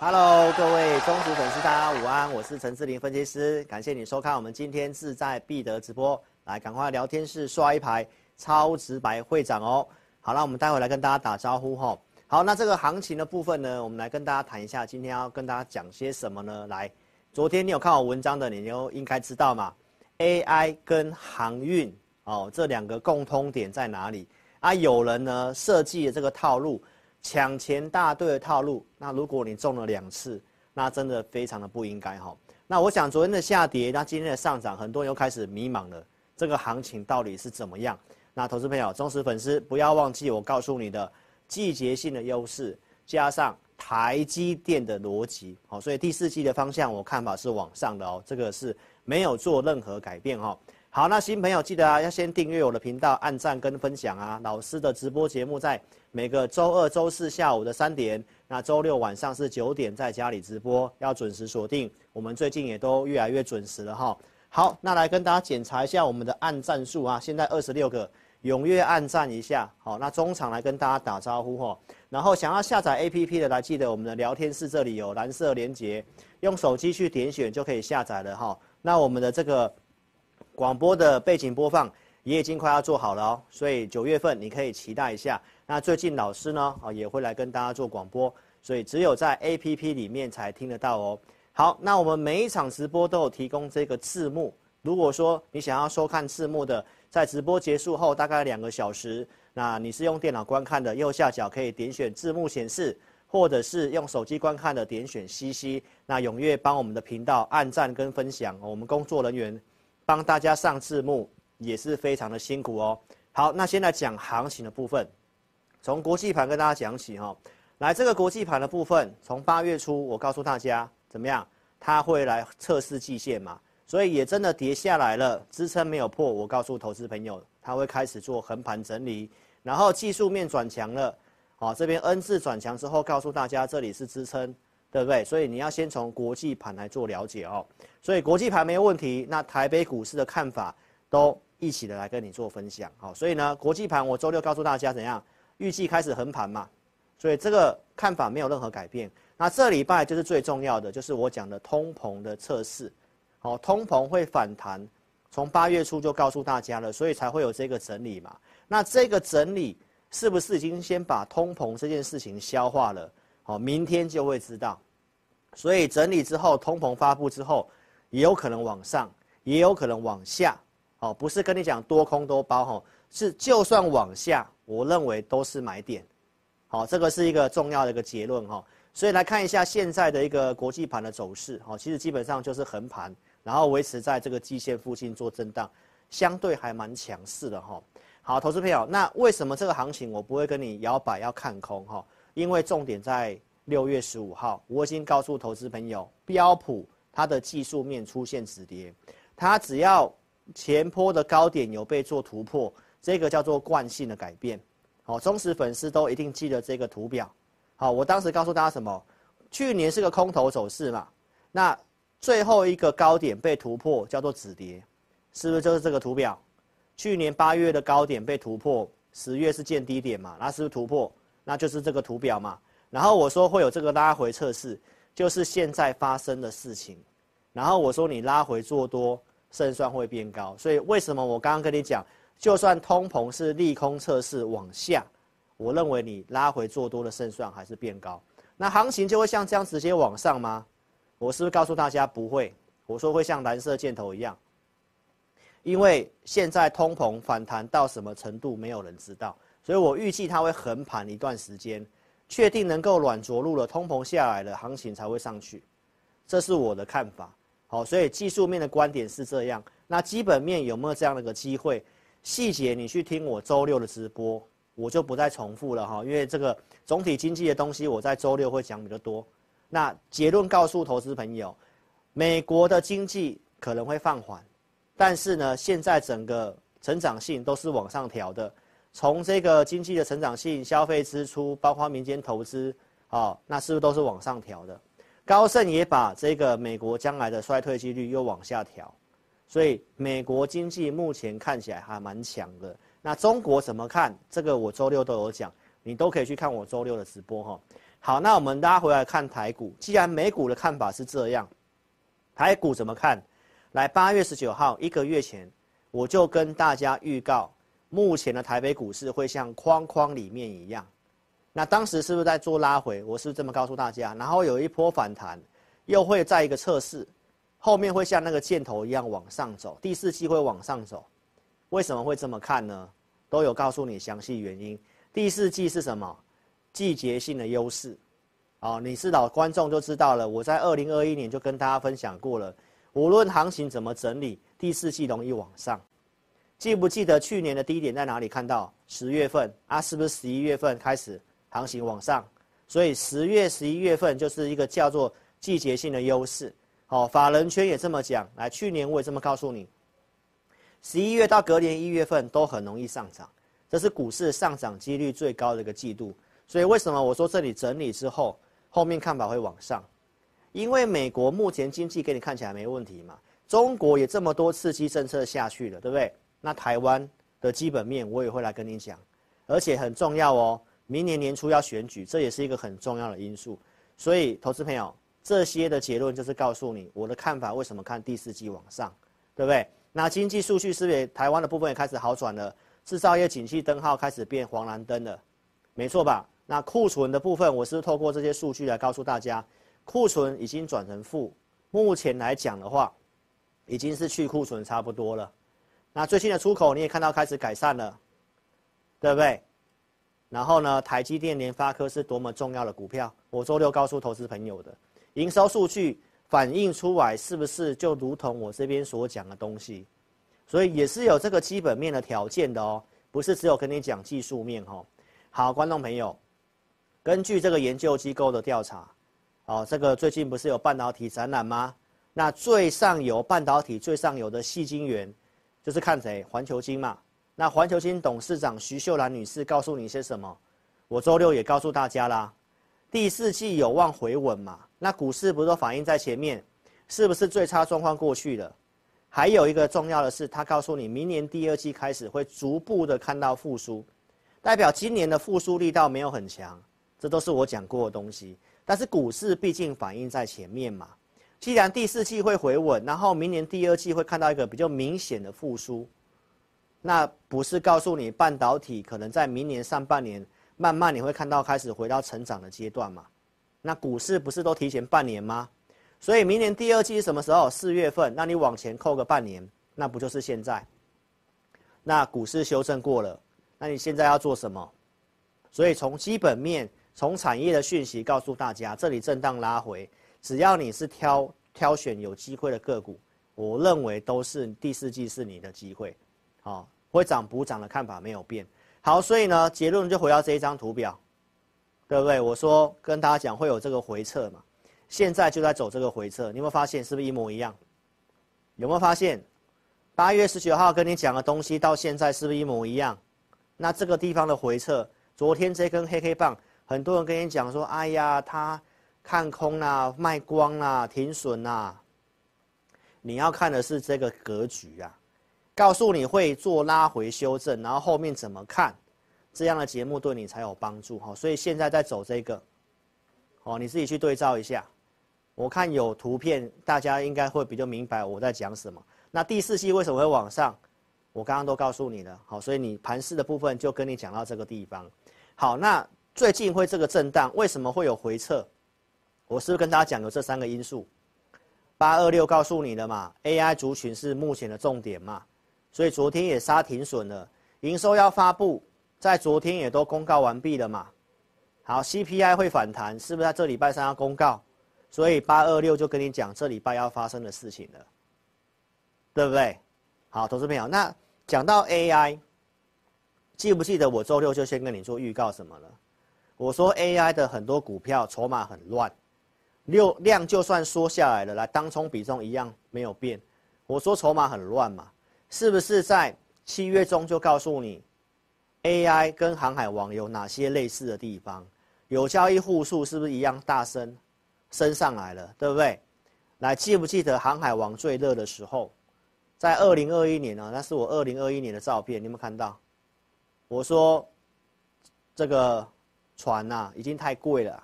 Hello，各位忠实粉丝，大家午安，我是陈志玲分析师，感谢你收看我们今天志在必得直播，来赶快聊天室刷一排超直白会长哦。好，那我们待会来跟大家打招呼哈。好，那这个行情的部分呢，我们来跟大家谈一下，今天要跟大家讲些什么呢？来，昨天你有看我文章的，你就应该知道嘛，AI 跟航运哦，这两个共通点在哪里？啊，有人呢设计了这个套路。抢钱大队的套路，那如果你中了两次，那真的非常的不应该哈。那我想昨天的下跌，那今天的上涨，很多人又开始迷茫了，这个行情到底是怎么样？那投资朋友、忠实粉丝不要忘记我告诉你的季节性的优势，加上台积电的逻辑，好，所以第四季的方向我看法是往上的哦，这个是没有做任何改变哈。好，那新朋友记得啊，要先订阅我的频道，按赞跟分享啊。老师的直播节目在每个周二、周四下午的三点，那周六晚上是九点，在家里直播，要准时锁定。我们最近也都越来越准时了哈。好，那来跟大家检查一下我们的按赞数啊，现在二十六个，踊跃按赞一下。好，那中场来跟大家打招呼哈。然后想要下载 APP 的，来记得我们的聊天室这里有蓝色连接，用手机去点选就可以下载了哈。那我们的这个。广播的背景播放也已经快要做好了哦，所以九月份你可以期待一下。那最近老师呢啊也会来跟大家做广播，所以只有在 APP 里面才听得到哦。好，那我们每一场直播都有提供这个字幕。如果说你想要收看字幕的，在直播结束后大概两个小时，那你是用电脑观看的，右下角可以点选字幕显示，或者是用手机观看的，点选 CC。那踊跃帮我们的频道按赞跟分享，我们工作人员。帮大家上字幕也是非常的辛苦哦。好，那现在讲行情的部分，从国际盘跟大家讲起哈。来，这个国际盘的部分，从八月初我告诉大家怎么样，它会来测试季线嘛，所以也真的跌下来了，支撑没有破。我告诉投资朋友，它会开始做横盘整理，然后技术面转强了，好，这边 N 字转强之后，告诉大家这里是支撑。对不对？所以你要先从国际盘来做了解哦。所以国际盘没有问题，那台北股市的看法都一起的来跟你做分享。好，所以呢，国际盘我周六告诉大家怎样，预计开始横盘嘛。所以这个看法没有任何改变。那这礼拜就是最重要的，就是我讲的通膨的测试。好，通膨会反弹，从八月初就告诉大家了，所以才会有这个整理嘛。那这个整理是不是已经先把通膨这件事情消化了？好，明天就会知道，所以整理之后，通膨发布之后，也有可能往上，也有可能往下。好，不是跟你讲多空都包哈，是就算往下，我认为都是买点。好，这个是一个重要的一个结论哈。所以来看一下现在的一个国际盘的走势，哈，其实基本上就是横盘，然后维持在这个季线附近做震荡，相对还蛮强势的哈。好，投资朋友，那为什么这个行情我不会跟你摇摆要看空哈？因为重点在六月十五号，我已经告诉投资朋友，标普它的技术面出现止跌，它只要前波的高点有被做突破，这个叫做惯性的改变。好，忠实粉丝都一定记得这个图表。好，我当时告诉大家什么？去年是个空头走势嘛，那最后一个高点被突破叫做止跌，是不是就是这个图表？去年八月的高点被突破，十月是见低点嘛，那是不是突破？那就是这个图表嘛，然后我说会有这个拉回测试，就是现在发生的事情，然后我说你拉回做多，胜算会变高，所以为什么我刚刚跟你讲，就算通膨是利空测试往下，我认为你拉回做多的胜算还是变高，那行情就会像这样直接往上吗？我是不是告诉大家不会？我说会像蓝色箭头一样，因为现在通膨反弹到什么程度，没有人知道，所以我预计它会横盘一段时间，确定能够软着陆了，通膨下来了，行情才会上去，这是我的看法。好，所以技术面的观点是这样，那基本面有没有这样的一个机会？细节你去听我周六的直播，我就不再重复了哈，因为这个总体经济的东西我在周六会讲比较多。那结论告诉投资朋友，美国的经济可能会放缓，但是呢，现在整个成长性都是往上调的。从这个经济的成长性、消费支出，包括民间投资，啊，那是不是都是往上调的？高盛也把这个美国将来的衰退几率又往下调，所以美国经济目前看起来还蛮强的。那中国怎么看？这个我周六都有讲，你都可以去看我周六的直播哈。好，那我们拉回来看台股。既然美股的看法是这样，台股怎么看？来，八月十九号，一个月前，我就跟大家预告，目前的台北股市会像框框里面一样。那当时是不是在做拉回？我是这么告诉大家，然后有一波反弹，又会再一个测试，后面会像那个箭头一样往上走，第四季会往上走。为什么会这么看呢？都有告诉你详细原因。第四季是什么？季节性的优势，哦，你是老观众就知道了。我在二零二一年就跟大家分享过了，无论行情怎么整理，第四季容易往上。记不记得去年的低点在哪里看到？十月份啊，是不是十一月份开始行情往上？所以十月、十一月份就是一个叫做季节性的优势。好，法人圈也这么讲。来，去年我也这么告诉你，十一月到隔年一月份都很容易上涨，这是股市上涨几率最高的一个季度。所以为什么我说这里整理之后，后面看法会往上？因为美国目前经济给你看起来没问题嘛，中国也这么多刺激政策下去了，对不对？那台湾的基本面我也会来跟你讲，而且很重要哦，明年年初要选举，这也是一个很重要的因素。所以投资朋友，这些的结论就是告诉你我的看法，为什么看第四季往上，对不对？那经济数据是不是台湾的部分也开始好转了？制造业景气灯号开始变黄蓝灯了，没错吧？那库存的部分，我是透过这些数据来告诉大家，库存已经转成负。目前来讲的话，已经是去库存差不多了。那最近的出口你也看到开始改善了，对不对？然后呢，台积电、联发科是多么重要的股票，我周六告诉投资朋友的营收数据反映出来，是不是就如同我这边所讲的东西？所以也是有这个基本面的条件的哦，不是只有跟你讲技术面哦。好，观众朋友。根据这个研究机构的调查，哦，这个最近不是有半导体展览吗？那最上游半导体最上游的细晶圆，就是看谁？环球晶嘛。那环球晶董事长徐秀兰女士告诉你些什么？我周六也告诉大家啦，第四季有望回稳嘛。那股市不是都反映在前面，是不是最差状况过去了？还有一个重要的是，他告诉你，明年第二季开始会逐步的看到复苏，代表今年的复苏力道没有很强。这都是我讲过的东西，但是股市毕竟反映在前面嘛。既然第四季会回稳，然后明年第二季会看到一个比较明显的复苏，那不是告诉你半导体可能在明年上半年慢慢你会看到开始回到成长的阶段嘛？那股市不是都提前半年吗？所以明年第二季是什么时候？四月份，那你往前扣个半年，那不就是现在？那股市修正过了，那你现在要做什么？所以从基本面。从产业的讯息告诉大家，这里震荡拉回，只要你是挑挑选有机会的个股，我认为都是第四季是你的机会，好，会涨补涨的看法没有变。好，所以呢，结论就回到这一张图表，对不对？我说跟大家讲会有这个回撤嘛，现在就在走这个回撤，你有没有发现是不是一模一样？有没有发现？八月十九号跟你讲的东西到现在是不是一模一样？那这个地方的回撤，昨天这根黑黑棒。很多人跟你讲说：“哎呀，他看空啦，卖光啦，停损啦。”你要看的是这个格局啊，告诉你会做拉回修正，然后后面怎么看，这样的节目对你才有帮助哈。所以现在在走这个，哦，你自己去对照一下。我看有图片，大家应该会比较明白我在讲什么。那第四季为什么会往上？我刚刚都告诉你了，好，所以你盘势的部分就跟你讲到这个地方。好，那。最近会这个震荡，为什么会有回撤？我是不是跟大家讲有这三个因素？八二六告诉你的嘛，AI 族群是目前的重点嘛。所以昨天也杀停损了，营收要发布，在昨天也都公告完毕了嘛。好，CPI 会反弹，是不是在这礼拜三要公告？所以八二六就跟你讲这礼拜要发生的事情了，对不对？好，投资朋友，那讲到 AI，记不记得我周六就先跟你做预告什么了？我说 AI 的很多股票筹码很乱，六量就算缩下来了，来当冲比重一样没有变。我说筹码很乱嘛，是不是在七月中就告诉你，AI 跟航海王有哪些类似的地方？有交易户数是不是一样大升，升上来了，对不对？来，记不记得航海王最热的时候，在二零二一年啊，那是我二零二一年的照片，你有没有看到？我说这个船呐、已经太贵了，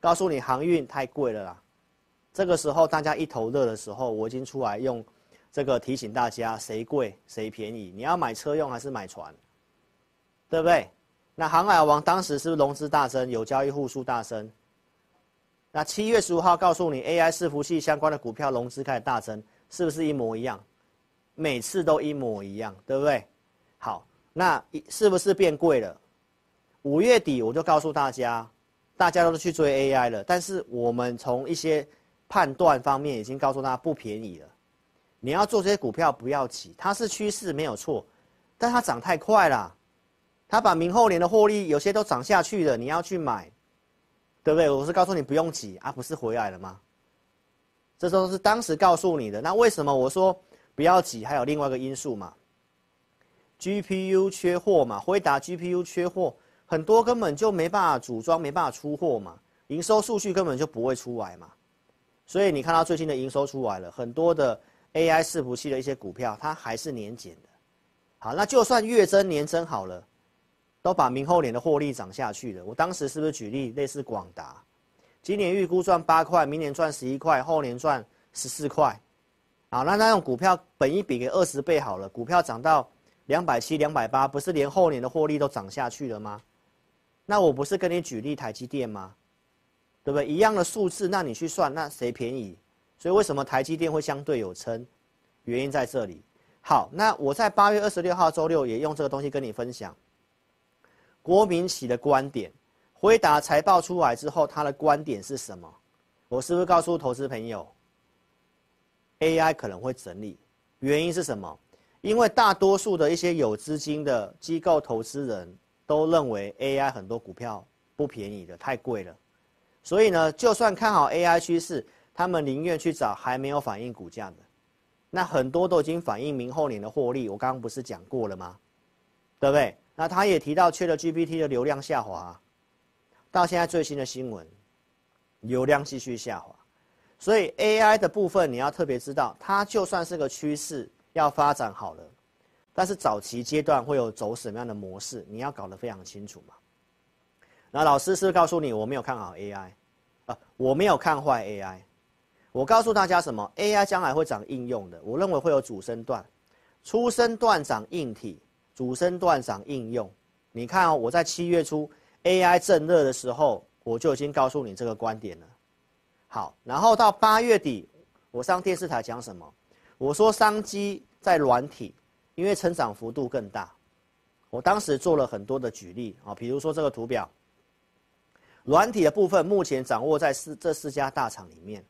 告诉你航运太贵了啦。这个时候大家一头热的时候，我已经出来用。这个提醒大家，谁贵谁便宜？你要买车用还是买船？对不对？那航海王当时是不是融资大增，有交易户数大增？那七月十五号告诉你，AI 伺服器相关的股票融资开始大增，是不是一模一样？每次都一模一样，对不对？好，那是不是变贵了？五月底我就告诉大家，大家都去追 AI 了，但是我们从一些判断方面已经告诉大家不便宜了。你要做这些股票不要急，它是趋势没有错，但它涨太快了，它把明后年的获利有些都涨下去了，你要去买，对不对？我是告诉你不用急啊，不是回来了吗？这都是当时告诉你的。那为什么我说不要急？还有另外一个因素嘛，GPU 缺货嘛，辉达 GPU 缺货，很多根本就没办法组装，没办法出货嘛，营收数据根本就不会出来嘛，所以你看到最近的营收出来了，很多的。AI 伺服器的一些股票，它还是年减的。好，那就算月增年增好了，都把明后年的获利涨下去了。我当时是不是举例类似广达，今年预估赚八块，明年赚十一块，后年赚十四块。好，那那种股票本一比给二十倍好了，股票涨到两百七、两百八，不是连后年的获利都涨下去了吗？那我不是跟你举例台积电吗？对不对？一样的数字，那你去算，那谁便宜？所以为什么台积电会相对有撑？原因在这里。好，那我在八月二十六号周六也用这个东西跟你分享。郭明錤的观点，回答财报出来之后，他的观点是什么？我是不是告诉投资朋友，AI 可能会整理？原因是什么？因为大多数的一些有资金的机构投资人都认为 AI 很多股票不便宜的，太贵了。所以呢，就算看好 AI 趋势。他们宁愿去找还没有反映股价的，那很多都已经反映明后年的获利。我刚刚不是讲过了吗？对不对？那他也提到缺了 GPT 的流量下滑，到现在最新的新闻，流量继续下滑。所以 AI 的部分你要特别知道，它就算是个趋势要发展好了，但是早期阶段会有走什么样的模式，你要搞得非常清楚嘛。那老师是不是告诉你，我没有看好 AI，啊，我没有看坏 AI。我告诉大家什么？AI 将来会涨应用的，我认为会有主升段，初升段涨硬体，主升段涨应用。你看哦，我在七月初 AI 正热的时候，我就已经告诉你这个观点了。好，然后到八月底，我上电视台讲什么？我说商机在软体，因为成长幅度更大。我当时做了很多的举例啊，比如说这个图表，软体的部分目前掌握在四这四家大厂里面。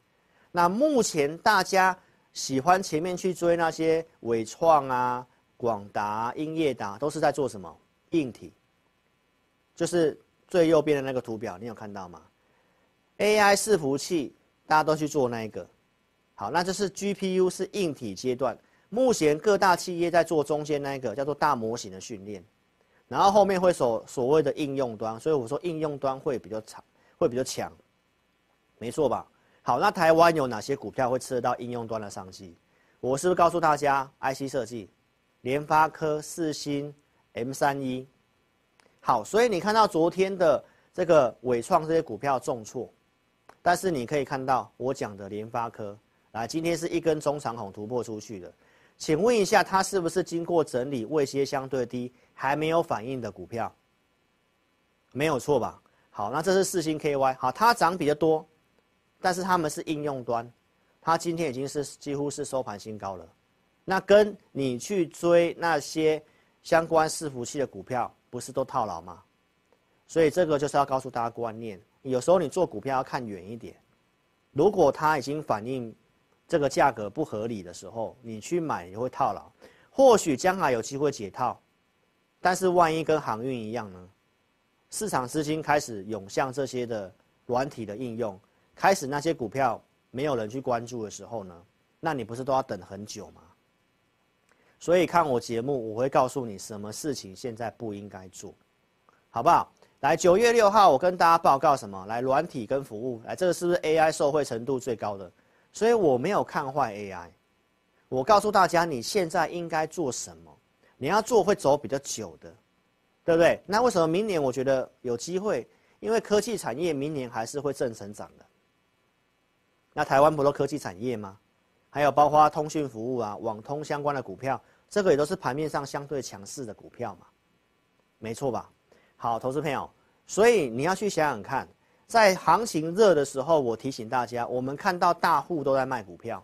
那目前大家喜欢前面去追那些伟创啊、广达、英业达，都是在做什么？硬体，就是最右边的那个图表，你有看到吗？AI 伺服器，大家都去做那一个。好，那这是 GPU 是硬体阶段，目前各大企业在做中间那一个叫做大模型的训练，然后后面会所所谓的应用端，所以我说应用端会比较长，会比较强，没错吧？好，那台湾有哪些股票会吃得到应用端的商机？我是不是告诉大家，IC 设计，联发科、四星、M 三一。好，所以你看到昨天的这个伟创这些股票重挫，但是你可以看到我讲的联发科，来，今天是一根中长红突破出去的，请问一下，它是不是经过整理，位阶相对低，还没有反应的股票？没有错吧？好，那这是四星 KY，好，它涨比较多。但是他们是应用端，它今天已经是几乎是收盘新高了，那跟你去追那些相关伺服器的股票，不是都套牢吗？所以这个就是要告诉大家观念，有时候你做股票要看远一点。如果它已经反映这个价格不合理的时候，你去买也会套牢。或许将来有机会解套，但是万一跟航运一样呢？市场资金开始涌向这些的软体的应用，开始那些股票没有人去关注的时候呢？那你不是都要等很久吗？所以看我节目，我会告诉你什么事情现在不应该做，好不好？来，九月六号我跟大家报告什么？来，软体跟服务，来，这个是不是 AI 受惠程度最高的？所以我没有看坏 AI，我告诉大家你现在应该做什么？你要做会走比较久的。对不对？那为什么明年我觉得有机会？因为科技产业明年还是会正成长的。那台湾不都科技产业吗？还有包括通讯服务啊、网通相关的股票，这个也都是盘面上相对强势的股票嘛，没错吧？好，投资朋友，所以你要去想想看，在行情热的时候，我提醒大家，我们看到大户都在卖股票。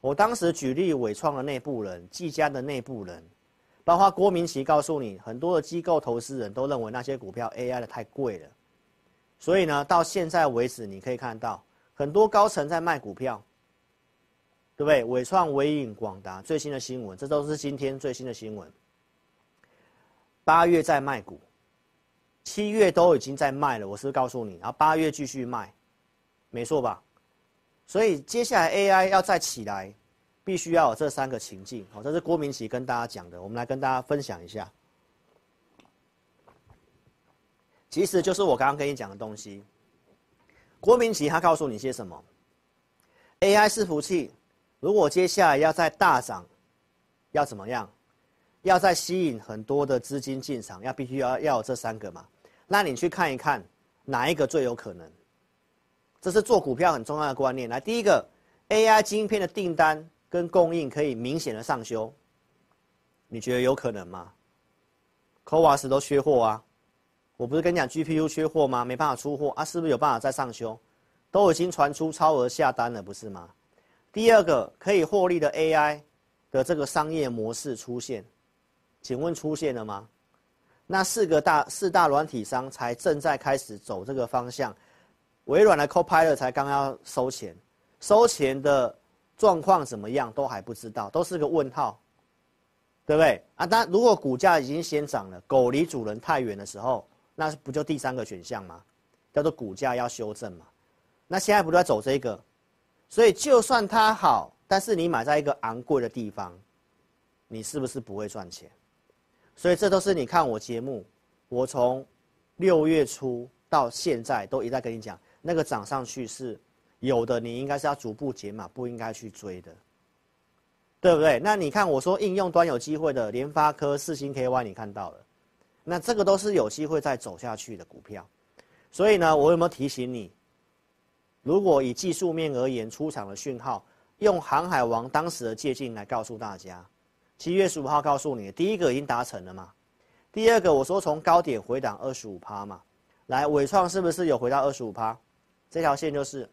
我当时举例伟创的内部人、技嘉的内部人。包括郭明奇告诉你，很多的机构投资人都认为那些股票 AI 的太贵了，所以呢，到现在为止，你可以看到很多高层在卖股票，对不对？伟创、微影、广达最新的新闻，这都是今天最新的新闻。八月在卖股，七月都已经在卖了，我是不是告诉你？然后八月继续卖，没错吧？所以接下来 AI 要再起来。必须要有这三个情境，好，这是郭明奇跟大家讲的，我们来跟大家分享一下。其实就是我刚刚跟你讲的东西。郭明錤他告诉你些什么？AI 伺服器如果接下来要再大涨，要怎么样？要再吸引很多的资金进场，要必须要要有这三个嘛？那你去看一看哪一个最有可能？这是做股票很重要的观念。来，第一个 AI 晶片的订单。跟供应可以明显的上修，你觉得有可能吗科瓦斯都缺货啊，我不是跟你讲 GPU 缺货吗？没办法出货啊，是不是有办法再上修？都已经传出超额下单了，不是吗？第二个可以获利的 AI 的这个商业模式出现，请问出现了吗？那四个大四大软体商才正在开始走这个方向，微软的 Copilot 才刚要收钱，收钱的。状况怎么样都还不知道，都是个问号，对不对啊？但如果股价已经先涨了，狗离主人太远的时候，那不就第三个选项吗？叫做股价要修正嘛。那现在不都在走这个？所以就算它好，但是你买在一个昂贵的地方，你是不是不会赚钱？所以这都是你看我节目，我从六月初到现在都一再跟你讲，那个涨上去是。有的你应该是要逐步解码，不应该去追的，对不对？那你看我说应用端有机会的联发科、四星 KY，你看到了，那这个都是有机会再走下去的股票。所以呢，我有没有提醒你？如果以技术面而言，出场的讯号，用航海王当时的借镜来告诉大家，七月十五号告诉你，第一个已经达成了嘛？第二个我说从高点回档二十五趴嘛，来伟创是不是有回到二十五趴？这条线就是。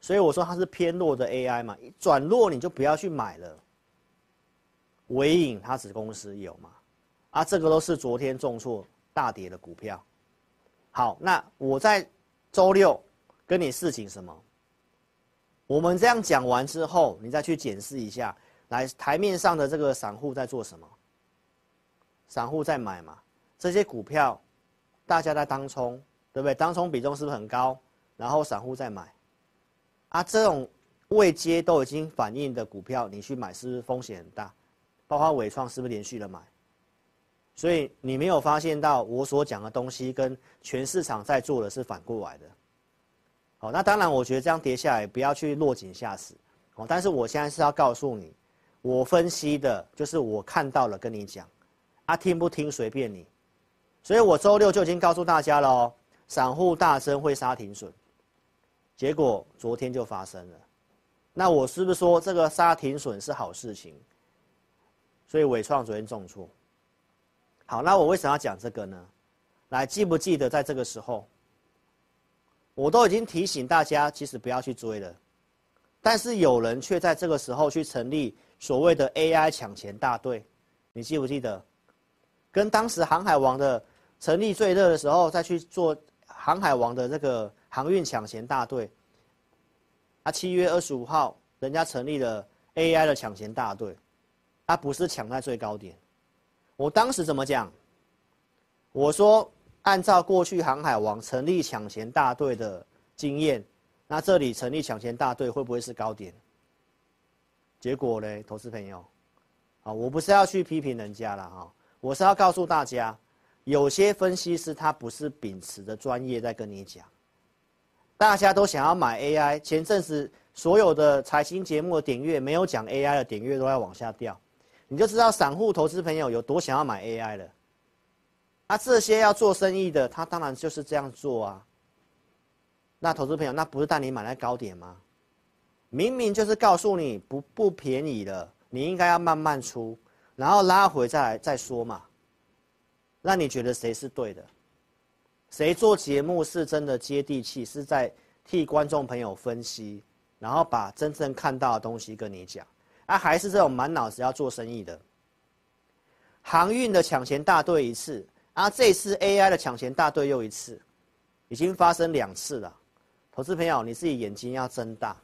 所以我说它是偏弱的 AI 嘛，转弱你就不要去买了。纬颖它子公司有嘛？啊，这个都是昨天重挫大跌的股票。好，那我在周六跟你示警什么？我们这样讲完之后，你再去检视一下，来台面上的这个散户在做什么？散户在买嘛？这些股票大家在当冲，对不对？当冲比重是不是很高？然后散户在买。啊，这种未接都已经反映的股票，你去买是不是风险很大？包括伟创是不是连续的买？所以你没有发现到我所讲的东西跟全市场在做的是反过来的。好，那当然，我觉得这样跌下来不要去落井下石。哦，但是我现在是要告诉你，我分析的就是我看到了，跟你讲。啊，听不听随便你。所以我周六就已经告诉大家了哦，散户大增会杀停损。结果昨天就发生了，那我是不是说这个杀停损是好事情？所以伟创昨天重挫。好，那我为什么要讲这个呢？来，记不记得在这个时候，我都已经提醒大家，其实不要去追了，但是有人却在这个时候去成立所谓的 AI 抢钱大队，你记不记得？跟当时航海王的成立最热的时候，再去做航海王的这个航运抢钱大队。啊，七月二十五号，人家成立了 AI 的抢钱大队，他不是抢在最高点。我当时怎么讲？我说，按照过去航海王成立抢钱大队的经验，那这里成立抢钱大队会不会是高点？结果呢，投资朋友，啊，我不是要去批评人家了哈，我是要告诉大家，有些分析师他不是秉持着专业在跟你讲。大家都想要买 AI，前阵子所有的财经节目的点阅没有讲 AI 的点阅都在往下掉，你就知道散户投资朋友有多想要买 AI 了。那，这些要做生意的，他当然就是这样做啊。那投资朋友，那不是带你买在高点吗？明明就是告诉你不不便宜了，你应该要慢慢出，然后拉回再来再说嘛。那你觉得谁是对的？谁做节目是真的接地气，是在替观众朋友分析，然后把真正看到的东西跟你讲，啊，还是这种满脑子要做生意的？航运的抢钱大队一次，啊，这次 AI 的抢钱大队又一次，已经发生两次了。投资朋友，你自己眼睛要睁大，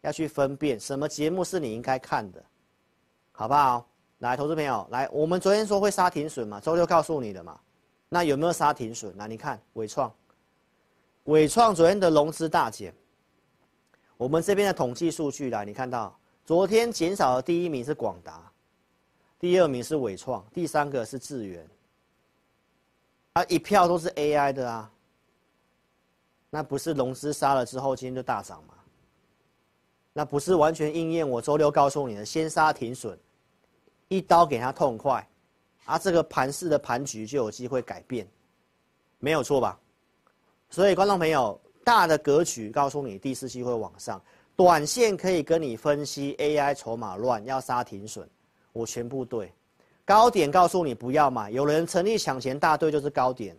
要去分辨什么节目是你应该看的，好不好？来，投资朋友，来，我们昨天说会杀停损嘛，周六告诉你的嘛。那有没有杀停损？那你看纬创，纬创昨天的融资大减。我们这边的统计数据来，你看到昨天减少的第一名是广达，第二名是伟创，第三个是智源。啊，一票都是 AI 的啊。那不是融资杀了之后今天就大涨吗？那不是完全应验我周六告诉你的，先杀停损，一刀给他痛快。啊，这个盘式的盘局就有机会改变，没有错吧？所以观众朋友，大的格局告诉你第四季会往上，短线可以跟你分析 AI 筹码乱要杀停损，我全部对。高点告诉你不要买，有人成立抢钱大队就是高点，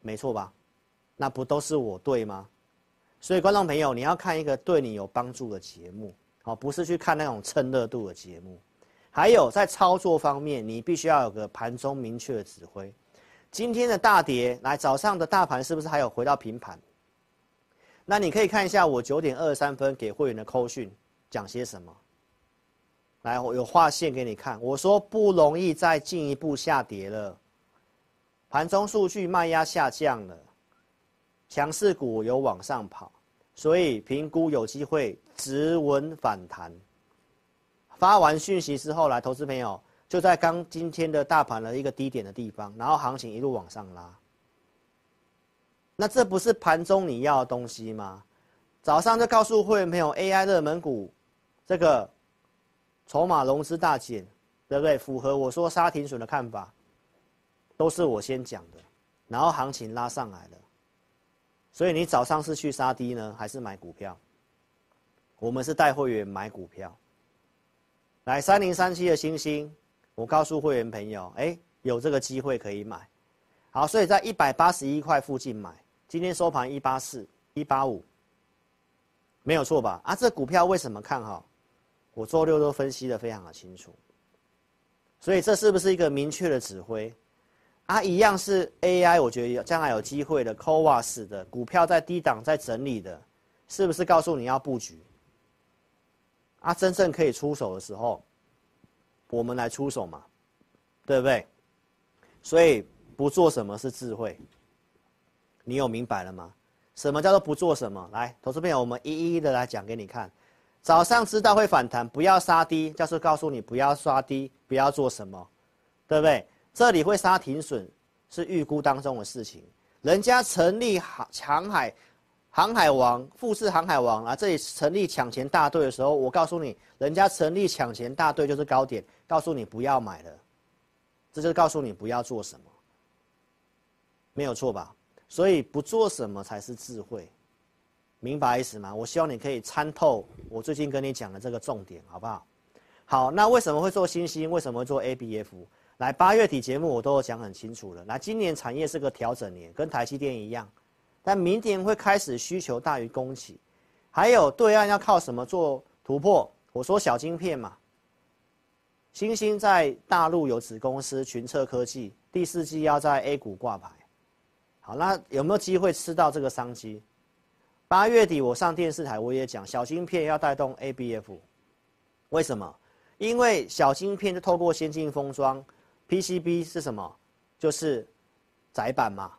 没错吧？那不都是我对吗？所以观众朋友，你要看一个对你有帮助的节目，好，不是去看那种蹭热度的节目。还有在操作方面，你必须要有个盘中明确的指挥。今天的大跌，来早上的大盘是不是还有回到平盘？那你可以看一下我九点二十三分给会员的扣讯讲些什么。来，我有画线给你看。我说不容易再进一步下跌了，盘中数据卖压下降了，强势股有往上跑，所以评估有机会止稳反弹。发完讯息之后，来投资朋友就在刚今天的大盘的一个低点的地方，然后行情一路往上拉。那这不是盘中你要的东西吗？早上就告诉会员朋友，AI 热门股，这个筹码融资大减，对不对？符合我说杀停损的看法，都是我先讲的，然后行情拉上来了。所以你早上是去杀低呢，还是买股票？我们是带会员买股票。来三零三七的星星，我告诉会员朋友，哎，有这个机会可以买，好，所以在一百八十一块附近买，今天收盘一八四一八五，没有错吧？啊，这股票为什么看好？我周六都分析的非常的清楚，所以这是不是一个明确的指挥？啊，一样是 AI，我觉得将来有机会的 CoWoS 的股票在低档在整理的，是不是告诉你要布局？啊，真正可以出手的时候，我们来出手嘛，对不对？所以不做什么是智慧，你有明白了吗？什么叫做不做什么？来，投资朋友，我们一一的来讲给你看。早上知道会反弹，不要杀低，就是告诉你不要杀低，不要做什么，对不对？这里会杀停损，是预估当中的事情。人家成立航海。航海王，富士航海王啊！这里成立抢钱大队的时候，我告诉你，人家成立抢钱大队就是高点，告诉你不要买了，这就是告诉你不要做什么，没有错吧？所以不做什么才是智慧，明白意思吗？我希望你可以参透我最近跟你讲的这个重点，好不好？好，那为什么会做新兴？为什么会做 ABF？来，八月底节目我都有讲很清楚了。来，今年产业是个调整年，跟台积电一样。但明年会开始需求大于供给，还有对岸要靠什么做突破？我说小晶片嘛，欣兴在大陆有子公司群策科技，第四季要在 A 股挂牌。好，那有没有机会吃到这个商机？八月底我上电视台我也讲，小晶片要带动 ABF，为什么？因为小晶片是透过先进封装，PCB 是什么？就是窄板嘛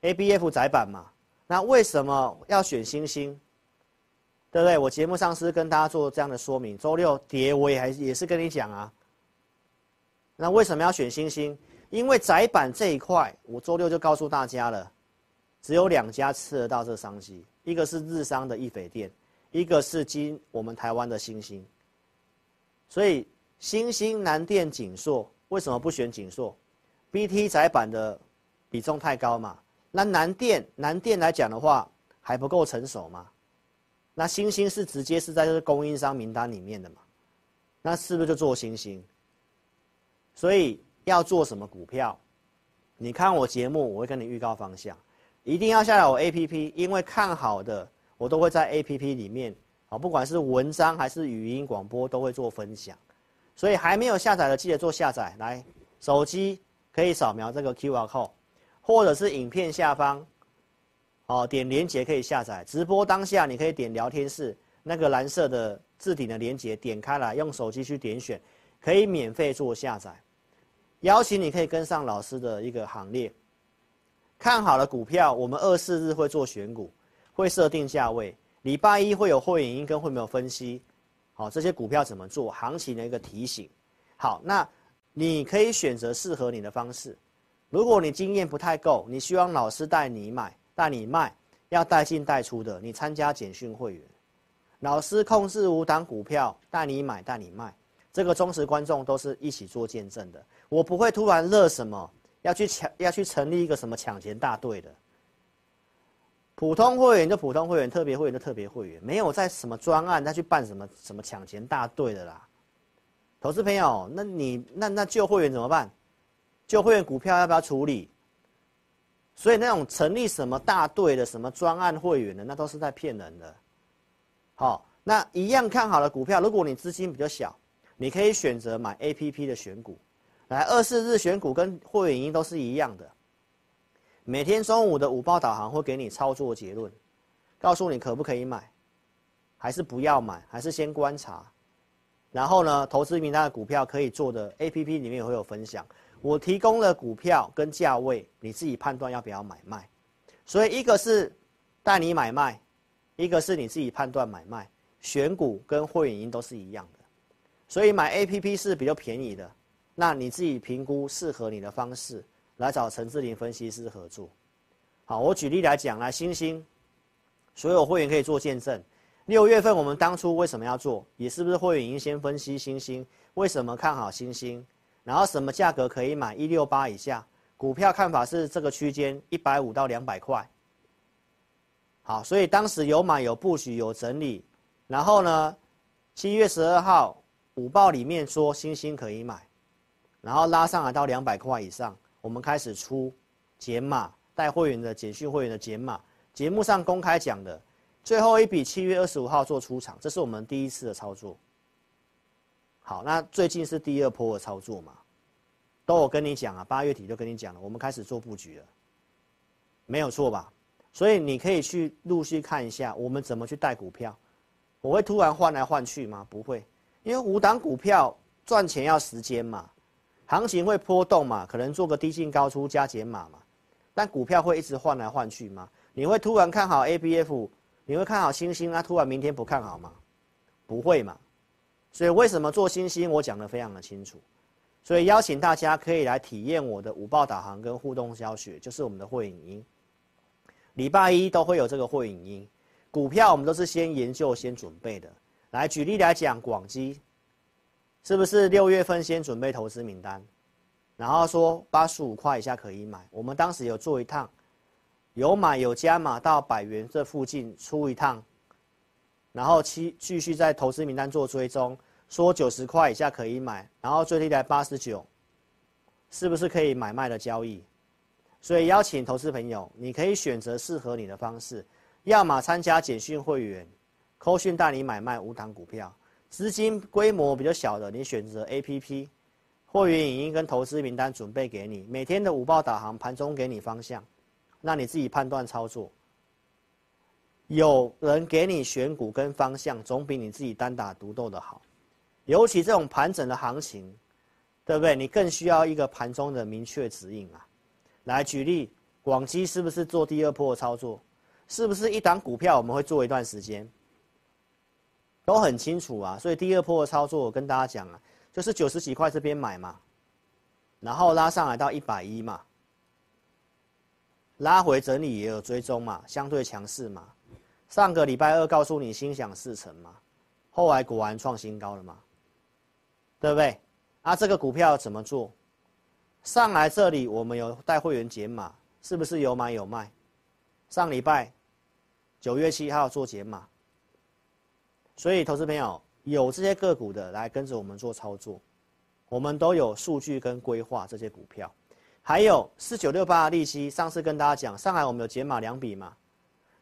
，ABF 载板嘛。那为什么要选欣兴？对不对？我节目上是跟大家做这样的说明。周六跌我也还也是跟你讲啊。那为什么要选欣兴？因为窄板这一块，我周六就告诉大家了，只有两家吃得到这个商机，一个是日商的易斐店，一个是今我们台湾的欣兴。所以欣兴、南电、景硕为什么不选景硕？BT 窄板的比重太高嘛？那南电南电来讲的话，还不够成熟嘛？那欣兴是直接是在这个供应商名单里面的嘛？那是不是就做欣兴？所以要做什么股票？你看我节目，我会跟你预告方向，一定要下载我 APP，因为看好的我都会在 APP 里面，好，不管是文章还是语音广播都会做分享。所以还没有下载的记得做下载，来手机可以扫描这个 QR code，或者是影片下方。哦，点连接可以下载。直播当下，你可以点聊天室那个蓝色的置顶的连接，点开来，用手机去点选，可以免费做下载。邀请你可以跟上老师的一个行列。看好了股票，我们二四日会做选股，会设定价位。礼拜一会有会影音跟会没有分析。好，这些股票怎么做？行情的一个提醒。好，那你可以选择适合你的方式。如果你经验不太够，你希望老师带你买。带你卖，要带进带出的，你参加简讯会员，老师控制五档股票，带你买带你卖，这个忠实观众都是一起做见证的。我不会突然乐什么，要去抢，要去成立一个什么抢钱大队的。普通会员就普通会员，特别会员就特别会员，没有在什么专案再去办什么什么抢钱大队的啦。投资朋友，那你那那旧会员怎么办？旧会员股票要不要处理？所以那种成立什么大队的、什么专案会员的，那都是在骗人的。好，那一样看好的股票，如果你资金比较小，你可以选择买 APP 的选股。来，二四日选股跟会员营都是一样的。每天中午的午报导航会给你操作结论，告诉你可不可以买，还是不要买，还是先观察。然后呢，投资名单的股票可以做的 APP 里面也会有分享。我提供了股票跟价位，你自己判断要不要买卖。所以一个是带你买卖，一个是你自己判断买卖。选股跟会员营都是一样的，所以买 APP 是比较便宜的。那你自己评估适合你的方式，来找陈志霖分析师合作。好，我举例来讲，来星星，所有会员可以做见证。六月份我们当初为什么要做？也是不是会员已经先分析星星？为什么看好星星？然后什么价格可以买？一六八以下股票看法是这个区间一百五到两百块。好，所以当时有买有布局有整理，然后呢，七月十二号五报里面说星星可以买，然后拉上来到两百块以上，我们开始出减码带会员的简讯会员的减码，节目上公开讲的，最后一笔七月二十五号做出场，这是我们第一次的操作。好，那最近是第二波的操作嘛？都我跟你讲啊，八月底就跟你讲了，我们开始做布局了，没有错吧？所以你可以去陆续看一下我们怎么去带股票。我会突然换来换去吗？不会，因为五档股票赚钱要时间嘛，行情会波动嘛，可能做个低进高出加减码嘛。但股票会一直换来换去吗？你会突然看好 ABF，你会看好欣兴啊？突然明天不看好吗？不会嘛。所以为什么做欣兴？我讲的非常的清楚，所以邀请大家可以来体验我的午报导航跟互动教学，就是我们的会影音。礼拜一都会有这个会影音，股票我们都是先研究、先准备的。来举例来讲，广基是不是六月份先准备投资名单，然后说八十五块以下可以买？我们当时有做一趟，有买有加码到百元这附近出一趟。然后七继续在投资名单做追踪，说九十块以下可以买，然后最低来八十九，是不是可以买卖的交易？所以邀请投资朋友，你可以选择适合你的方式，要么参加简讯会员，扣讯带你买卖五档股票，资金规模比较小的，你选择 APP，会员影音跟投资名单准备给你，每天的午报导航，盘中给你方向，那你自己判断操作。有人给你选股跟方向，总比你自己单打独斗的好。尤其这种盘整的行情，对不对？你更需要一个盘中的明确指引啊。来举例，广基是不是做第二波的操作？是不是一档股票我们会做一段时间？都很清楚啊。所以第二波的操作，我跟大家讲啊，就是九十几块这边买嘛，然后拉上来到一百一嘛，拉回整理也有追踪嘛，相对强势嘛。上个礼拜二告诉你心想事成嘛，后来果然创新高了嘛，对不对？啊，这个股票怎么做？上来这里我们有带会员解码，是不是有买有卖？上礼拜九月七号做解码，所以投资朋友有这些个股的来跟着我们做操作，我们都有数据跟规划这些股票，还有四九六八的利息，上次跟大家讲，上海我们有减码两笔嘛。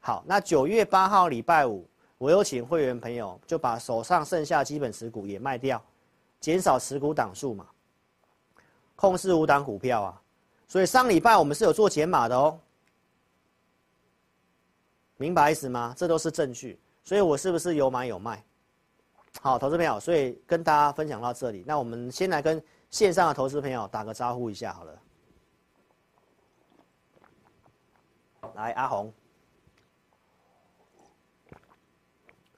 好，那九月八号礼拜五，我有请会员朋友就把手上剩下基本持股也卖掉，减少持股档数嘛，控制五档股票啊，所以上礼拜我们是有做减码的哦，明白意思吗？这都是证据，所以我是不是有买有卖？好，投资朋友，所以跟大家分享到这里，那我们先来跟线上的投资朋友打个招呼一下好了，来阿红。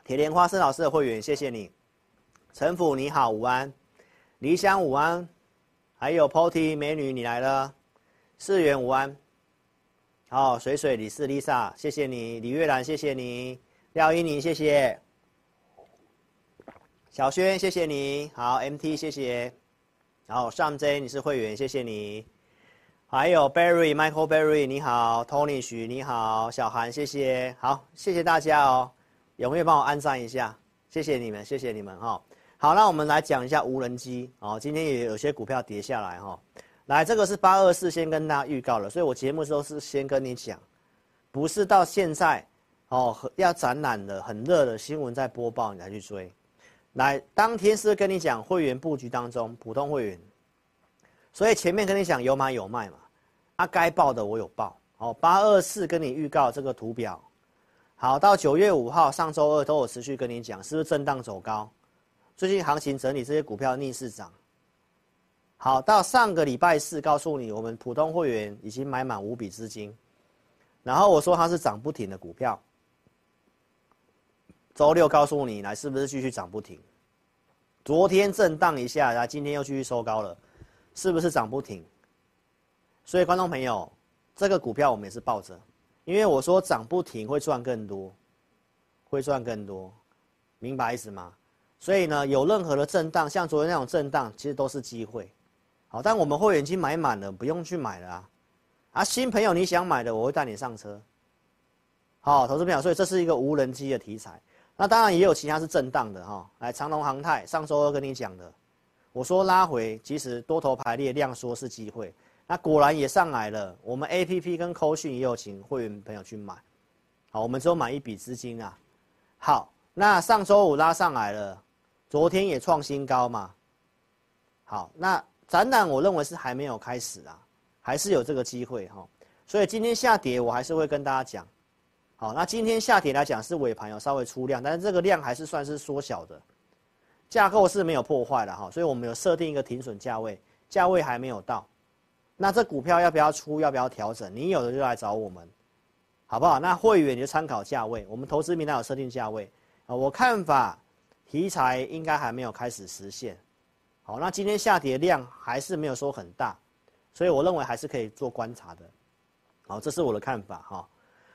铁莲花生老师的会员，谢谢你。陈府你好，午安。梨香午安，还有 Potty 美女你来了。世元午安。好，水水李氏 Lisa，谢谢你。李月兰谢谢你。廖依妮谢谢。小轩谢谢你。好，MT 谢谢。然后上 J 你是会员，谢谢你。还有 Barry Michael Barry 你好，Tony 许你好，小韩谢谢。好，谢谢大家哦。有没有帮我按赞一下？谢谢你们，谢谢你们哈。好，那我们来讲一下无人机哦。今天也有些股票跌下来哈。来，这个是八二四，先跟大家预告了，所以我节目时候是先跟你讲，不是到现在哦要展览的很热的新闻在播报你才去追。来，当天是跟你讲会员布局当中普通会员，所以前面跟你讲有买有卖嘛，啊该报的我有报哦。八二四跟你预告这个图表。好，到九月五号，上周二都有持续跟你讲，是不是震荡走高？最近行情整理，这些股票逆势涨。好，到上个礼拜四，告诉你我们普通会员已经买满五笔资金，然后我说它是涨不停的股票。周六告诉你，来是不是继续涨不停？昨天震荡一下，然后今天又继续收高了，是不是涨不停？所以观众朋友，这个股票我们也是抱着。因为我说涨不停会赚更多，会赚更多，明白意思吗？所以呢，有任何的震荡，像昨天那种震荡，其实都是机会。好，但我们会员已经买满了，不用去买了啊。啊，新朋友你想买的，我会带你上车。好，投资朋友，所以这是一个无人机的题材。那当然也有其他是震荡的哈。来，长隆航太，上周二跟你讲的，我说拉回，其实多头排列量缩是机会。那果然也上来了，我们 A P P 跟扣讯也有请会员朋友去买，好，我们只有买一笔资金啊。好，那上周五拉上来了，昨天也创新高嘛。好，那展览我认为是还没有开始啊，还是有这个机会哈。所以今天下跌我还是会跟大家讲，好，那今天下跌来讲是尾盘有稍微出量，但是这个量还是算是缩小的，架构是没有破坏的哈，所以我们有设定一个停损价位，价位还没有到。那这股票要不要出？要不要调整？你有的就来找我们，好不好？那会员你就参考价位，我们投资名单有设定价位啊。我看法题材应该还没有开始实现，好，那今天下跌量还是没有说很大，所以我认为还是可以做观察的，好，这是我的看法哈。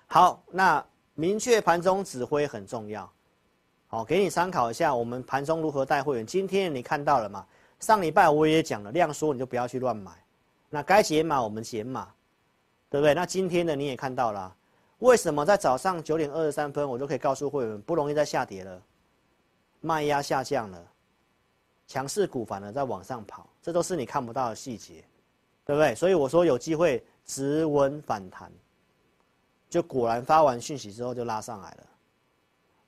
好，那明确盘中指挥很重要，好，给你参考一下，我们盘中如何带会员。今天你看到了吗？上礼拜我也讲了，量缩你就不要去乱买。那该减码我们减码，对不对？那今天的你也看到了，为什么在早上九点二十三分，我就可以告诉会员不容易再下跌了，卖压下降了，强势股反而在往上跑，这都是你看不到的细节，对不对？所以我说有机会止稳反弹，就果然发完讯息之后就拉上来了。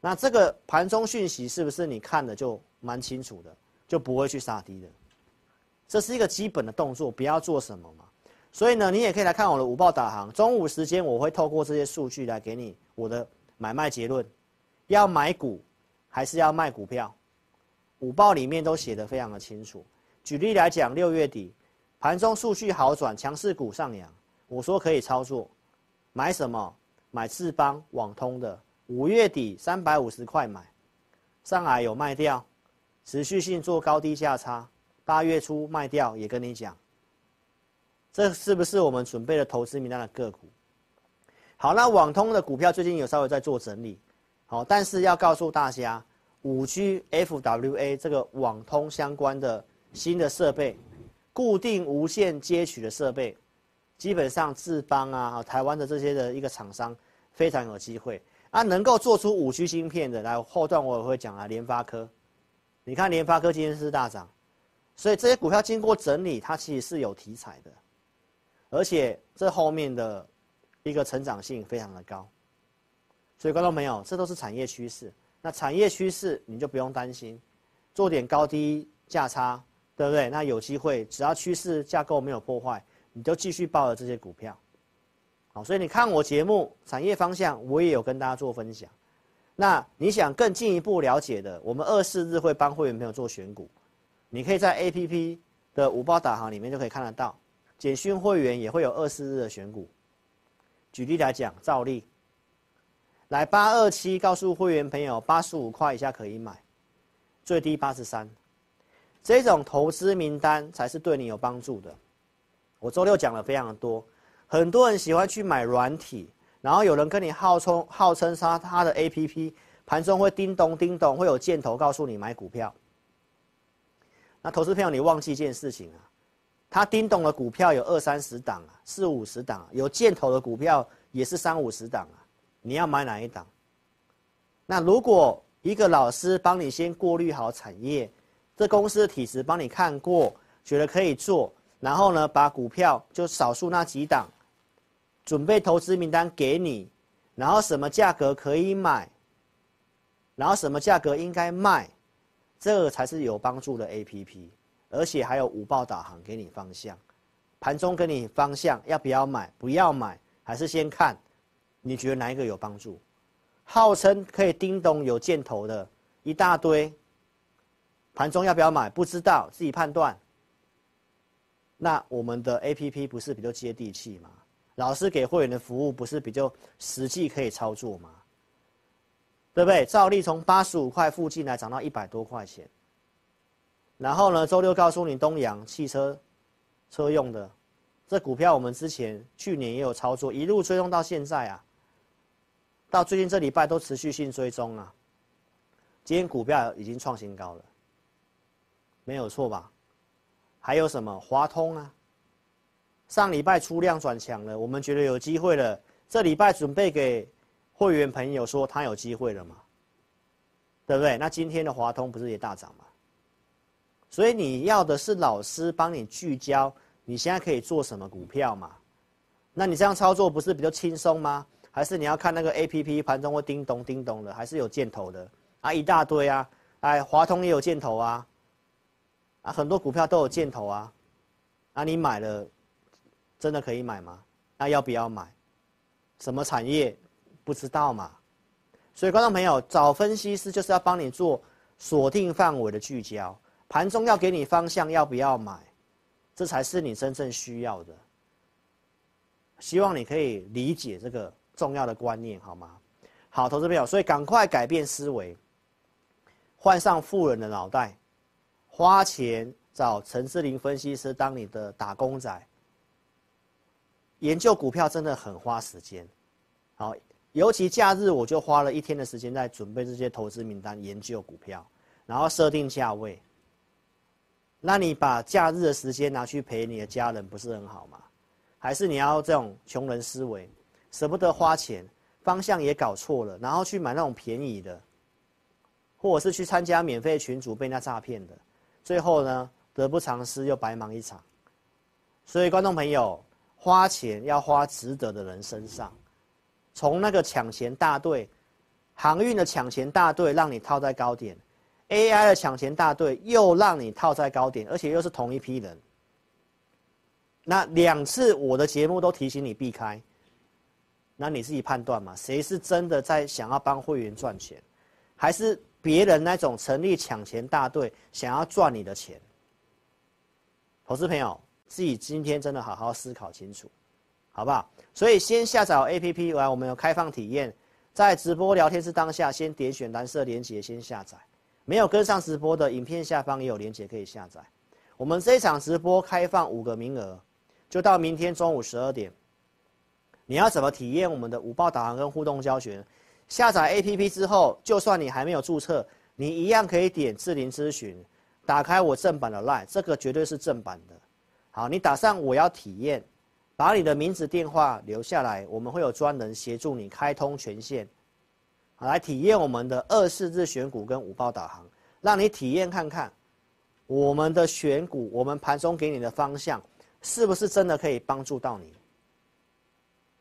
那这个盘中讯息是不是你看的就蛮清楚的，就不会去杀低的。这是一个基本的动作，不要做什么嘛。所以呢，你也可以来看我的午报导航。中午时间我会透过这些数据来给你我的买卖结论，要买股还是要卖股票，午报里面都写得非常的清楚。举例来讲，六月底盘中数据好转，强势股上扬，我说可以操作，买什么？买智邦、网通的。五月底三百五十块买，上海有卖掉，持续性做高低价差。八月初卖掉，也跟你讲，这是不是我们准备的投资名单的个股？好，那网通的股票最近有稍微在做整理，好，但是要告诉大家，五 G FWA 这个网通相关的新的设备，固定无线接取的设备，基本上智邦啊，台湾的这些的一个厂商非常有机会。啊，能够做出五 G 芯片的，来后段我也会讲啊，联发科，你看联发科今天是大涨，所以这些股票经过整理，它其实是有题材的，而且这后面的一个成长性非常的高，所以观众朋友，这都是产业趋势。那产业趋势你就不用担心，做点高低价差，对不对？那有机会，只要趋势架构没有破坏，你就继续抱着这些股票。好，所以你看我节目产业方向，我也有跟大家做分享。那你想更进一步了解的，我们二四日会帮会员朋友做选股，你可以在 APP 的五报导航里面就可以看得到。简讯会员也会有二四日的选股。举例来讲，照例来八二七，告诉会员朋友八十五块以下可以买，最低八十三。这种投资名单才是对你有帮助的。我周六讲了非常多。很多人喜欢去买软体，然后有人跟你号称号称他他的 APP 盘中会叮咚叮咚，会有箭头告诉你买股票。那投资朋友，你忘记一件事情啊，他叮咚的股票有二三十档啊，四五十档，有箭头的股票也是三五十档啊，你要买哪一档？那如果一个老师帮你先过滤好产业，这公司的体质帮你看过，觉得可以做，然后呢，把股票就少数那几档。准备投资名单给你，然后什么价格可以买，然后什么价格应该卖，这个才是有帮助的 APP，而且还有五报导航给你方向，盘中给你方向要不要买，不要买，还是先看，你觉得哪一个有帮助？号称可以叮咚有箭头的一大堆，盘中要不要买？不知道，自己判断。那我们的 APP 不是比较接地气吗？老师给会员的服务不是比较实际可以操作吗？对不对？照例从八十五块附近来涨到一百多块钱，然后呢，周六告诉你东阳汽车车用的这股票，我们之前去年也有操作，一路追踪到现在啊，到最近这礼拜都持续性追踪啊。今天股票已经创新高了，没有错吧？还有什么华通啊？上礼拜出量转强了，我们觉得有机会了。这礼拜准备给会员朋友说他有机会了嘛？对不对？那今天的华通不是也大涨吗？所以你要的是老师帮你聚焦，你现在可以做什么股票嘛？那你这样操作不是比较轻松吗？还是你要看那个 APP 盘中会叮咚叮咚的，还是有箭头的啊？一大堆啊！哎，华通也有箭头啊！很多股票都有箭头啊！啊，你买了。真的可以买吗？那要不要买？什么产业？不知道嘛。所以观众朋友，找分析师就是要帮你做锁定范围的聚焦，盘中要给你方向，要不要买？这才是你真正需要的。希望你可以理解这个重要的观念，好吗？好，投资朋友，所以赶快改变思维，换上富人的脑袋，花钱找陈志玲分析师当你的打工仔。研究股票真的很花时间，好，尤其假日我就花了一天的时间在准备这些投资名单，研究股票，然后设定价位。那你把假日的时间拿去陪你的家人，不是很好吗？还是你要这种穷人思维，舍不得花钱，方向也搞错了，然后去买那种便宜的，或者是去参加免费群组被人家诈骗的，最后呢，得不偿失又白忙一场。所以观众朋友。花钱要花值得的人身上，从那个抢钱大队，航运的抢钱大队让你套在高点 AI 的抢钱大队又让你套在高点，而且又是同一批人。那两次我的节目都提醒你避开，那你自己判断嘛，谁是真的在想要帮会员赚钱，还是别人那种成立抢钱大队想要赚你的钱？投资朋友，自己今天真的好好思考清楚，好不好？所以先下载 APP 来，我们有开放体验，在直播聊天室当下，先点选蓝色连接先下载。没有跟上直播的影片下方也有连接可以下载。我们这一场直播开放五个名额。就到明天中午十二点，你要怎么体验我们的五报导航跟互动教学？下载 APP 之后，就算你还没有注册，你一样可以点智霖咨询，打开我正版的 LINE，这个绝对是正版的。好，你打上我要体验，把你的名字电话留下来，我们会有专人协助你开通权限，好，来体验我们的二十日选股跟五报导航，让你体验看看我们的选股，我们盘中给你的方向。是不是真的可以帮助到你？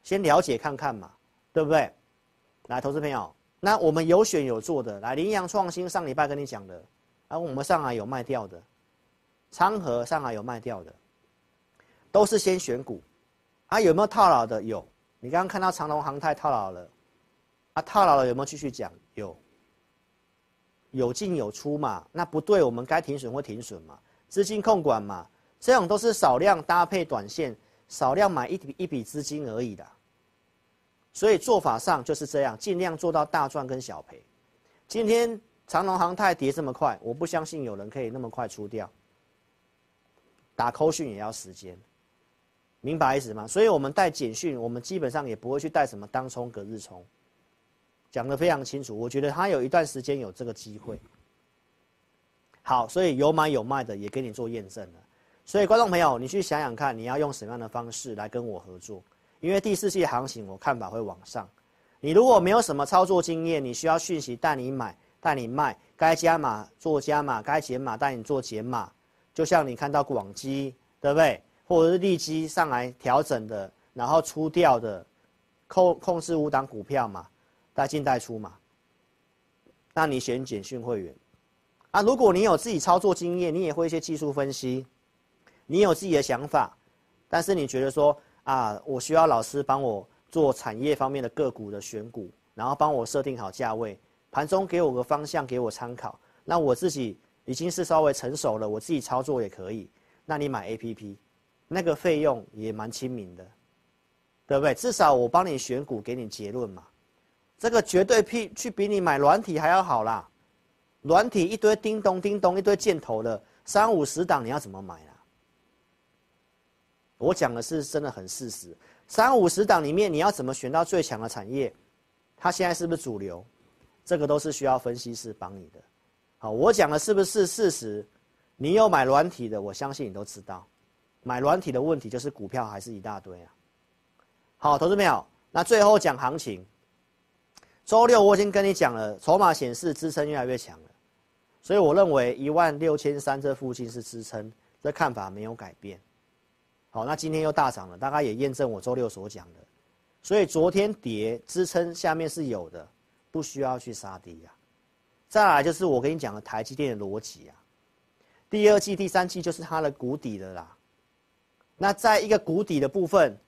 先了解看看嘛，对不对？来，投资朋友，那我们有选有做的，来，羚羊创新上礼拜跟你讲的，啊，我们上海有卖掉的，昌河上海有卖掉的，都是先选股，啊，有没有套牢的？有，你刚刚看到长隆航太套牢了，啊，套牢了有没有继续讲？有，有进有出嘛，那不对，我们该停损或停损嘛，资金控管嘛。这种都是少量搭配短线，少量买一笔一笔资金而已的，所以做法上就是这样，尽量做到大赚跟小赔。今天长隆航太跌这么快，我不相信有人可以那么快出掉。打扣讯也要时间，明白意思吗？所以我们带简讯，我们基本上也不会去带什么当冲隔日冲，讲得非常清楚。我觉得他有一段时间有这个机会。好，所以有买有卖的也给你做验证了。所以，观众朋友，你去想想看，你要用什么样的方式来跟我合作？因为第四季行情，我看法会往上。你如果没有什么操作经验，你需要讯息带你买、带你卖，该加码做加码，该减码带你做减码。就像你看到广基，对不对？或者是利基上来调整的，然后出掉的，控控制五档股票嘛，带进带出嘛。那你选简讯会员啊？如果你有自己操作经验，你也会一些技术分析。你有自己的想法，但是你觉得说啊，我需要老师帮我做产业方面的个股的选股，然后帮我设定好价位，盘中给我个方向给我参考。那我自己已经是稍微成熟了，我自己操作也可以。那你买 APP，那个费用也蛮亲民的，对不对？至少我帮你选股，给你结论嘛。这个绝对比去比你买软体还要好啦。软体一堆叮咚叮咚一堆箭头的三五十档，你要怎么买啦？我讲的是真的很事实，三五十档里面你要怎么选到最强的产业？它现在是不是主流？这个都是需要分析师帮你的。好，我讲的是不是事实？你有买软体的，我相信你都知道。买软体的问题就是股票还是一大堆啊。好，投资朋友，那最后讲行情。周六我已经跟你讲了，筹码显示支撑越来越强了，所以我认为一万六千三这附近是支撑，这看法没有改变。好，那今天又大涨了，大概也验证我周六所讲的，所以昨天跌支撑下面是有的，不需要去杀低呀。再来就是我跟你讲的台积电的逻辑啊，第二季、第三季就是它的谷底的啦。那在一个谷底的部分，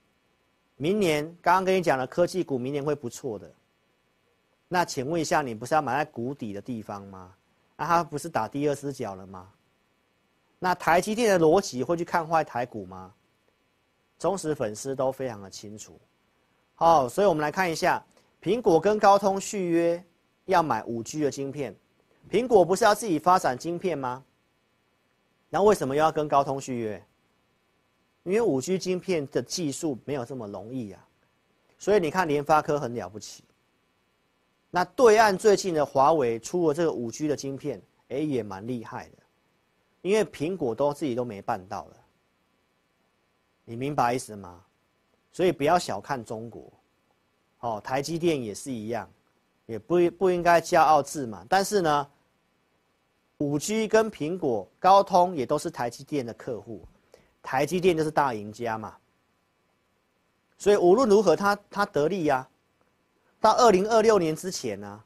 明年刚刚跟你讲的科技股明年会不错的。那请问一下，你不是要买在谷底的地方吗？那它不是打第二只脚了吗？那台积电的逻辑会去看坏台股吗？忠实粉丝都非常的清楚，好，所以我们来看一下，苹果跟高通续约要买五 G 的晶片，苹果不是要自己发展晶片吗？那为什么又要跟高通续约？因为五 G 晶片的技术没有这么容易啊，所以你看联发科很了不起。那对岸最近的华为出了这个五 G 的晶片，哎，也蛮厉害的，因为苹果都自己都没办到了。你明白意思吗？所以不要小看中国，哦，台积电也是一样，也不不应该骄傲自满。但是呢，五 G 跟苹果、高通也都是台积电的客户，台积电就是大赢家嘛。所以无论如何他，他得利呀。到二零二六年之前呢，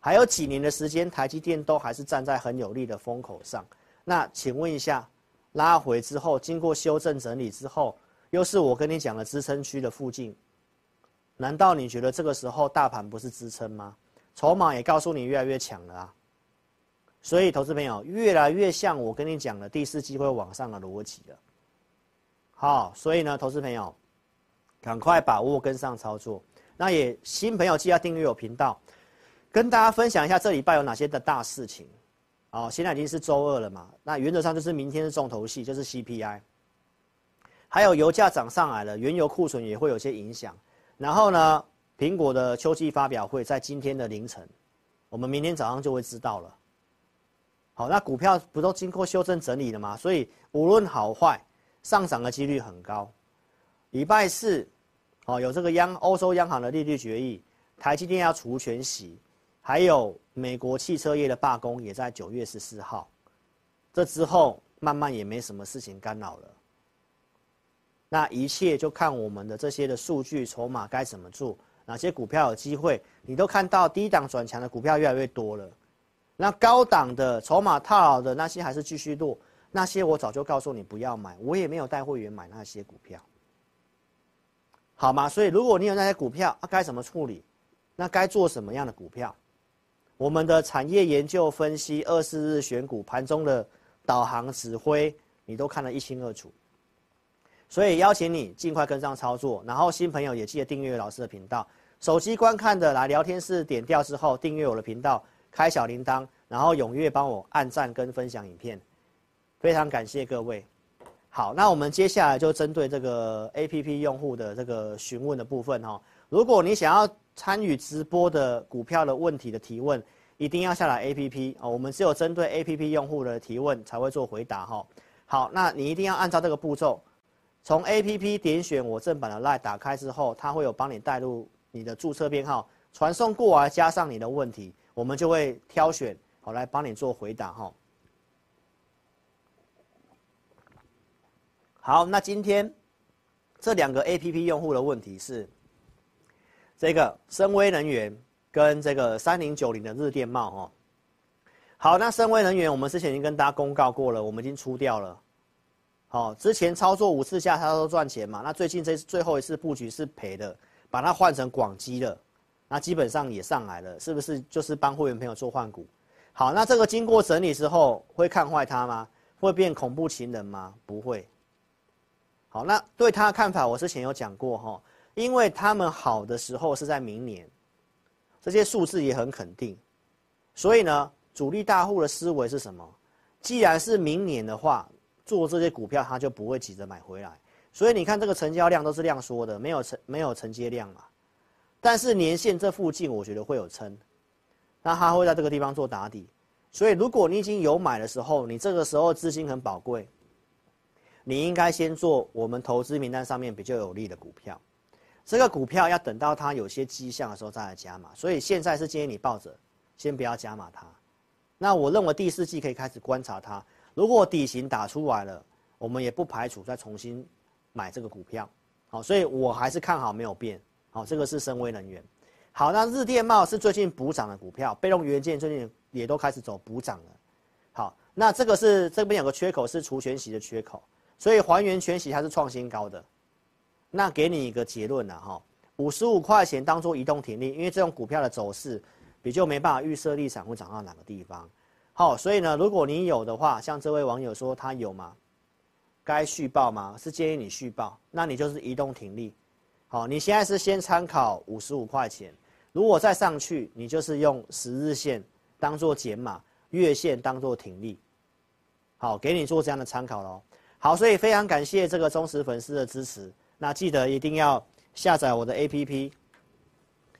还有几年的时间，台积电都还是站在很有利的风口上。那请问一下，拉回之后，经过修正整理之后，又是我跟你讲的支撑区的附近，难道你觉得这个时候大盘不是支撑吗？筹码也告诉你越来越强了啊。所以，投资朋友越来越像我跟你讲的第四季会往上的逻辑了。好，所以呢，投资朋友，赶快把握跟上操作。那也新朋友记得订阅我频道，跟大家分享一下这礼拜有哪些的大事情。好，现在已经是周二了嘛，那原则上就是明天是重头戏，就是 CPI。还有油价涨上来了，原油库存也会有些影响。然后呢，苹果的秋季发表会在今天的凌晨，我们明天早上就会知道了。好，那股票不都经过修正整理了吗？所以无论好坏。上涨的几率很高。礼拜四，哦，有这个央欧洲央行的利率决议，台积电要除权息，还有美国汽车业的罢工也在九月十四号。这之后慢慢也没什么事情干扰了。那一切就看我们的这些的数据筹码该怎么做，哪些股票有机会，你都看到低档转强的股票越来越多了。那高档的筹码套牢的那些还是继续落。那些我早就告诉你不要买，我也没有带会员买那些股票，好吗？所以如果你有那些股票，啊，该怎么处理？那该做什么样的股票？我们的产业研究分析、二十日选股、盘中的导航指挥，你都看得一清二楚。所以邀请你尽快跟上操作，然后新朋友也记得订阅老师的频道。手机观看的来聊天室点掉之后，订阅我的频道，开小铃铛，然后踊跃帮我按赞跟分享影片。非常感谢各位。好，那我们接下来就针对这个 APP 用户的这个询问的部分哈。如果你想要参与直播的股票的问题的提问，一定要下载 APP 哦。我们只有针对 APP 用户的提问才会做回答哈。好，那你一定要按照这个步骤，从 APP 点选我正版的 LINE 打开之后，它会有帮你带入你的注册编号，传送过来加上你的问题，我们就会挑选好来帮你做回答哈。好，那今天这两个 APP 用户的问题是这个森崴能源跟这个三零九零的日电贸哦。好，那森崴能源我们之前已经跟大家公告过了，我们已经出掉了。好，之前操作五次下它都赚钱嘛，那最近这最后一次布局是赔的，把它换成广基了，那基本上也上来了，是不是就是帮会员朋友做换股？好，那这个经过整理之后会看坏它吗？会变恐怖情人吗？不会。好，那对他的看法，我之前有讲过哈，因为他们好的时候是在明年，这些数字也很肯定，所以呢，主力大户的思维是什么？既然是明年的话，做这些股票他就不会急着买回来，所以你看这个成交量都是量缩的，没有承没有承接量嘛，但是年线这附近我觉得会有撑，那他会在这个地方做打底，所以如果你已经有买的时候，你这个时候资金很宝贵。你应该先做我们投资名单上面比较有利的股票，这个股票要等到它有些迹象的时候再来加码，所以现在是建议你抱着，先不要加码它。那我认为第四季可以开始观察它，如果底型打出来了，我们也不排除再重新买这个股票。好，所以我还是看好没有变。好，这个是森崴能源。好，那日电贸是最近补涨的股票，被动元件最近也都开始走补涨了。好，那这个是这边有个缺口是除权息的缺口。所以还原权息它是创新高的，那给你一个结论了哈，五十五块钱当做移动停利，因为这种股票的走势比较没办法预设立场会涨到哪个地方。好，所以呢，如果你有的话，像这位网友说他有吗？该续报吗？是建议你续报，那你就是移动停利。好，你现在是先参考五十五块钱，如果再上去，你就是用十日线当做减码，月线当做停利。好，给你做这样的参考喽。好，所以非常感谢这个忠实粉丝的支持。那记得一定要下载我的 APP。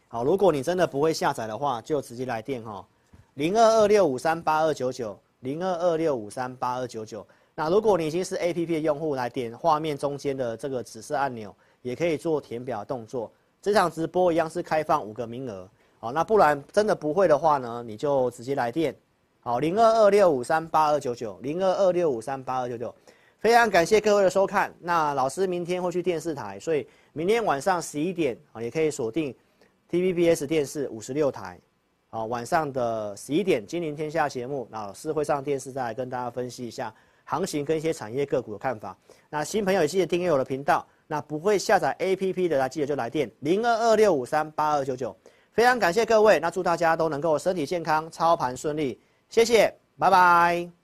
好，如果你真的不会下载的话，就直接来电哈，零二二六五三八二九九，零二二六五三八二九九。那如果你已经是 APP 的用户，来点画面中间的这个紫色按钮，也可以做填表动作。这场直播一样是开放五个名额。好，那不然真的不会的话呢，你就直接来电。好，零二二六五三八二九九，零二二六五三八二九九。非常感谢各位的收看。那老师明天会去电视台，所以明天晚上十一点啊，也可以锁定 TVBS 电视五十六台，好，晚上的十一点《金陵天下》节目，老师会上电视再来跟大家分析一下行情跟一些产业个股的看法。那新朋友也记得订阅我的频道。那不会下载 APP 的，来记得就来电零二二六五三八二九九。非常感谢各位，那祝大家都能够身体健康，操盘顺利。谢谢，拜拜。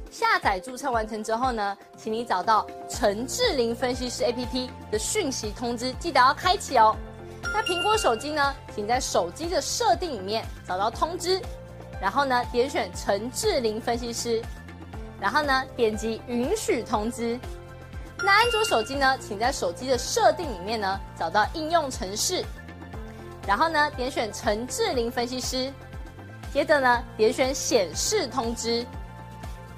下载注册完成之后呢，请你找到陈智霖分析师 APP 的讯息通知，记得要开启哦。那苹果手机呢，请在手机的设定里面找到通知，然后呢，点选陈智霖分析师，然后呢，点击允许通知。那安卓手机呢，请在手机的设定里面呢找到应用程式，然后呢，点选陈智霖分析师，接着呢，点选显示通知，